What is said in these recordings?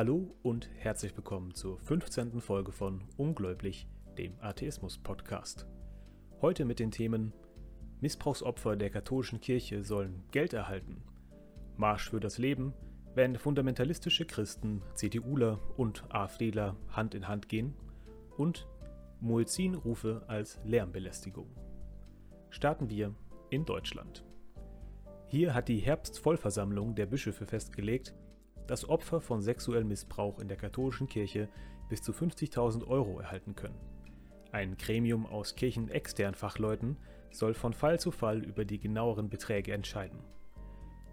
Hallo und herzlich willkommen zur 15. Folge von Ungläublich, dem Atheismus-Podcast. Heute mit den Themen Missbrauchsopfer der katholischen Kirche sollen Geld erhalten, Marsch für das Leben, wenn fundamentalistische Christen, CDUler und AfDler Hand in Hand gehen und Muezzin-Rufe als Lärmbelästigung. Starten wir in Deutschland. Hier hat die Herbstvollversammlung der Bischöfe festgelegt, dass Opfer von sexuellem Missbrauch in der katholischen Kirche bis zu 50.000 Euro erhalten können. Ein Gremium aus kirchenexternen Fachleuten soll von Fall zu Fall über die genaueren Beträge entscheiden.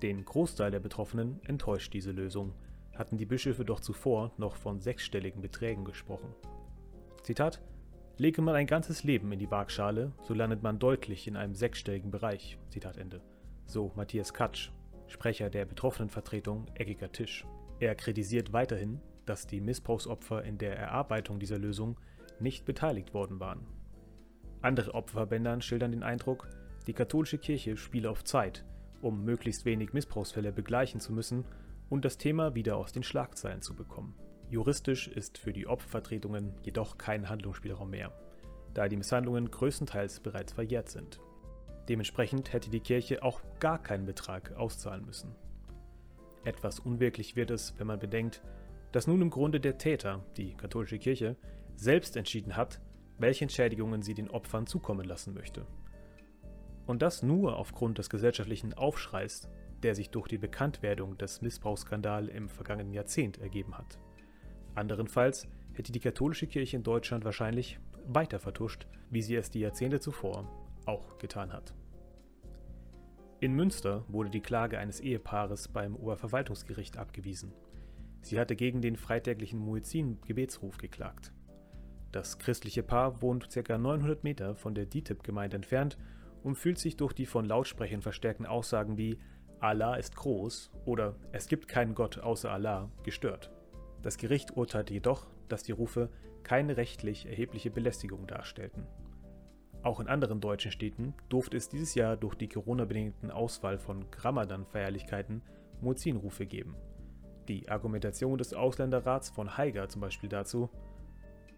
Den Großteil der Betroffenen enttäuscht diese Lösung, hatten die Bischöfe doch zuvor noch von sechsstelligen Beträgen gesprochen. Zitat Lege man ein ganzes Leben in die Waagschale, so landet man deutlich in einem sechsstelligen Bereich. Zitat Ende. So Matthias Katsch, Sprecher der Betroffenenvertretung Eckiger Tisch. Er kritisiert weiterhin, dass die Missbrauchsopfer in der Erarbeitung dieser Lösung nicht beteiligt worden waren. Andere Opferverbändern schildern den Eindruck, die katholische Kirche spiele auf Zeit, um möglichst wenig Missbrauchsfälle begleichen zu müssen und das Thema wieder aus den Schlagzeilen zu bekommen. Juristisch ist für die Opfervertretungen jedoch kein Handlungsspielraum mehr, da die Misshandlungen größtenteils bereits verjährt sind. Dementsprechend hätte die Kirche auch gar keinen Betrag auszahlen müssen. Etwas unwirklich wird es, wenn man bedenkt, dass nun im Grunde der Täter, die katholische Kirche, selbst entschieden hat, welche Entschädigungen sie den Opfern zukommen lassen möchte. Und das nur aufgrund des gesellschaftlichen Aufschreis, der sich durch die Bekanntwerdung des Missbrauchsskandals im vergangenen Jahrzehnt ergeben hat. Anderenfalls hätte die katholische Kirche in Deutschland wahrscheinlich weiter vertuscht, wie sie es die Jahrzehnte zuvor auch getan hat. In Münster wurde die Klage eines Ehepaares beim Oberverwaltungsgericht abgewiesen. Sie hatte gegen den freitäglichen Muezzin-Gebetsruf geklagt. Das christliche Paar wohnt ca. 900 Meter von der DITIB-Gemeinde entfernt und fühlt sich durch die von Lautsprechern verstärkten Aussagen wie Allah ist groß oder es gibt keinen Gott außer Allah gestört. Das Gericht urteilte jedoch, dass die Rufe keine rechtlich erhebliche Belästigung darstellten. Auch in anderen deutschen Städten durfte es dieses Jahr durch die Corona-bedingten Auswahl von Ramadan-Feierlichkeiten Muezzin-Rufe geben. Die Argumentation des Ausländerrats von Haiger zum Beispiel dazu,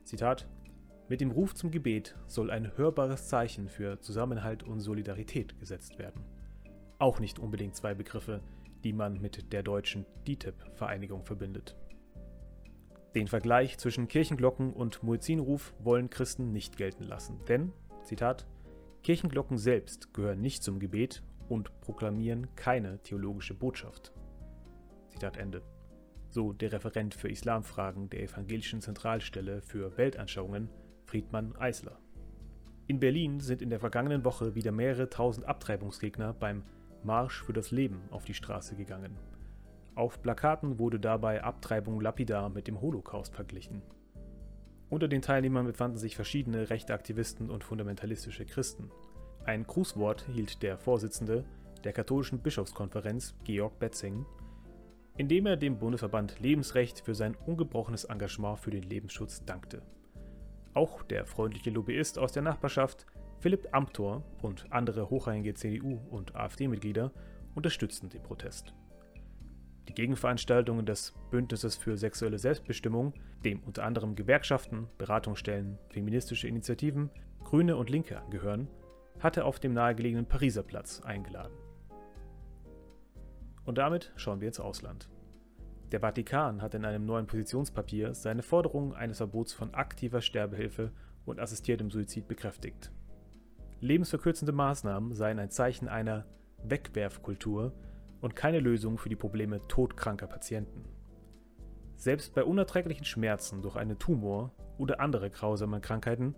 Zitat, mit dem Ruf zum Gebet soll ein hörbares Zeichen für Zusammenhalt und Solidarität gesetzt werden. Auch nicht unbedingt zwei Begriffe, die man mit der deutschen DITIB-Vereinigung verbindet. Den Vergleich zwischen Kirchenglocken und Muezzinruf wollen Christen nicht gelten lassen, denn Zitat, Kirchenglocken selbst gehören nicht zum Gebet und proklamieren keine theologische Botschaft. Zitat Ende. So der Referent für Islamfragen der Evangelischen Zentralstelle für Weltanschauungen, Friedmann Eisler. In Berlin sind in der vergangenen Woche wieder mehrere tausend Abtreibungsgegner beim Marsch für das Leben auf die Straße gegangen. Auf Plakaten wurde dabei Abtreibung lapidar mit dem Holocaust verglichen. Unter den Teilnehmern befanden sich verschiedene rechte Aktivisten und fundamentalistische Christen. Ein Grußwort hielt der Vorsitzende der katholischen Bischofskonferenz, Georg Betzing, indem er dem Bundesverband Lebensrecht für sein ungebrochenes Engagement für den Lebensschutz dankte. Auch der freundliche Lobbyist aus der Nachbarschaft, Philipp Amthor und andere hochrangige CDU- und AfD-Mitglieder unterstützten den Protest. Die Gegenveranstaltungen des Bündnisses für sexuelle Selbstbestimmung, dem unter anderem Gewerkschaften, Beratungsstellen, feministische Initiativen, Grüne und Linke angehören, hatte auf dem nahegelegenen Pariser Platz eingeladen. Und damit schauen wir ins Ausland. Der Vatikan hat in einem neuen Positionspapier seine Forderung eines Verbots von aktiver Sterbehilfe und assistiertem Suizid bekräftigt. Lebensverkürzende Maßnahmen seien ein Zeichen einer Wegwerfkultur, und keine Lösung für die Probleme todkranker Patienten. Selbst bei unerträglichen Schmerzen durch einen Tumor oder andere grausame Krankheiten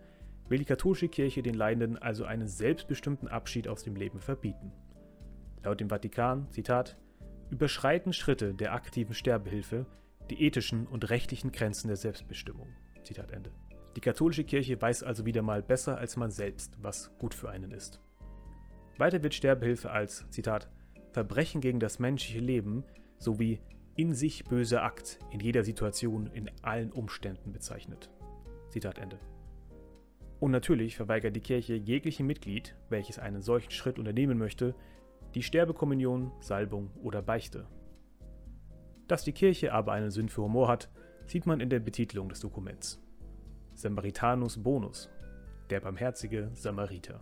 will die katholische Kirche den Leidenden also einen selbstbestimmten Abschied aus dem Leben verbieten. Laut dem Vatikan, Zitat, überschreiten Schritte der aktiven Sterbehilfe die ethischen und rechtlichen Grenzen der Selbstbestimmung. Zitat Ende. Die katholische Kirche weiß also wieder mal besser als man selbst, was gut für einen ist. Weiter wird Sterbehilfe als, Zitat, Verbrechen gegen das menschliche Leben sowie in sich böser Akt in jeder Situation, in allen Umständen bezeichnet. Zitat Ende. Und natürlich verweigert die Kirche jeglichem Mitglied, welches einen solchen Schritt unternehmen möchte, die Sterbekommunion, Salbung oder Beichte. Dass die Kirche aber einen Sinn für Humor hat, sieht man in der Betitelung des Dokuments. Samaritanus Bonus, der barmherzige Samariter.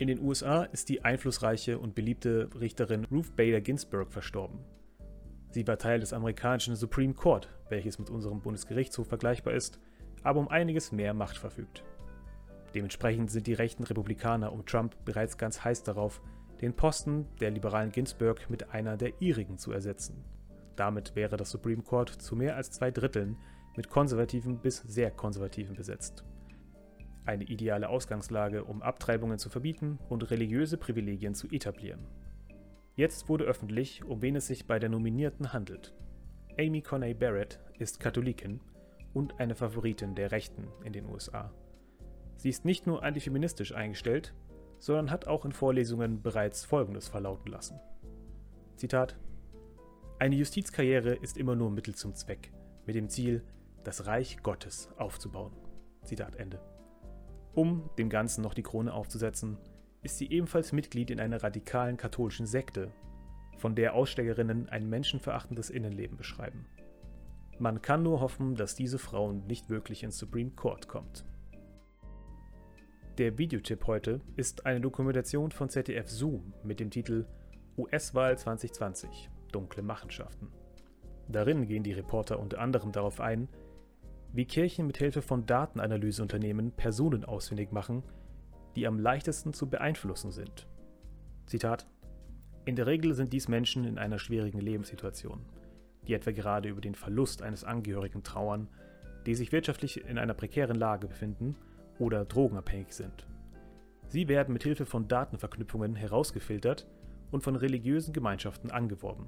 In den USA ist die einflussreiche und beliebte Richterin Ruth Bader Ginsburg verstorben. Sie war Teil des amerikanischen Supreme Court, welches mit unserem Bundesgerichtshof vergleichbar ist, aber um einiges mehr Macht verfügt. Dementsprechend sind die rechten Republikaner um Trump bereits ganz heiß darauf, den Posten der liberalen Ginsburg mit einer der ihrigen zu ersetzen. Damit wäre das Supreme Court zu mehr als zwei Dritteln mit konservativen bis sehr konservativen besetzt. Eine ideale Ausgangslage, um Abtreibungen zu verbieten und religiöse Privilegien zu etablieren. Jetzt wurde öffentlich, um wen es sich bei der Nominierten handelt. Amy Coney Barrett ist Katholikin und eine Favoritin der Rechten in den USA. Sie ist nicht nur antifeministisch eingestellt, sondern hat auch in Vorlesungen bereits Folgendes verlauten lassen. Zitat Eine Justizkarriere ist immer nur Mittel zum Zweck, mit dem Ziel, das Reich Gottes aufzubauen. Zitat Ende. Um dem Ganzen noch die Krone aufzusetzen, ist sie ebenfalls Mitglied in einer radikalen katholischen Sekte, von der Aussteigerinnen ein menschenverachtendes Innenleben beschreiben. Man kann nur hoffen, dass diese Frau nicht wirklich ins Supreme Court kommt. Der Videotipp heute ist eine Dokumentation von ZDF Zoom mit dem Titel US-Wahl 2020 – Dunkle Machenschaften. Darin gehen die Reporter unter anderem darauf ein, wie Kirchen mit Hilfe von Datenanalyseunternehmen Personen ausfindig machen, die am leichtesten zu beeinflussen sind. Zitat In der Regel sind dies Menschen in einer schwierigen Lebenssituation, die etwa gerade über den Verlust eines Angehörigen trauern, die sich wirtschaftlich in einer prekären Lage befinden oder drogenabhängig sind. Sie werden mit Hilfe von Datenverknüpfungen herausgefiltert und von religiösen Gemeinschaften angeworben.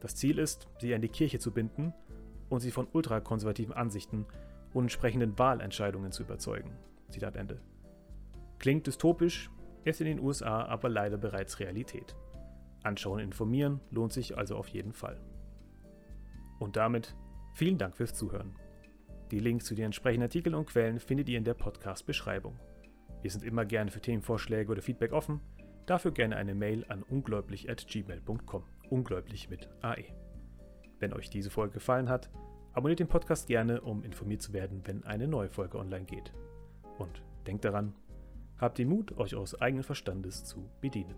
Das Ziel ist, sie an die Kirche zu binden und sie von ultrakonservativen Ansichten und entsprechenden Wahlentscheidungen zu überzeugen. Zitat Ende. Klingt dystopisch, ist in den USA aber leider bereits Realität. Anschauen und informieren lohnt sich also auf jeden Fall. Und damit vielen Dank fürs Zuhören. Die Links zu den entsprechenden Artikeln und Quellen findet ihr in der Podcast-Beschreibung. Wir sind immer gerne für Themenvorschläge oder Feedback offen. Dafür gerne eine Mail an ungläublich.gmail.com. Ungläublich mit AE. Wenn euch diese Folge gefallen hat, abonniert den Podcast gerne, um informiert zu werden, wenn eine neue Folge online geht. Und denkt daran, habt den Mut, euch eures eigenen Verstandes zu bedienen.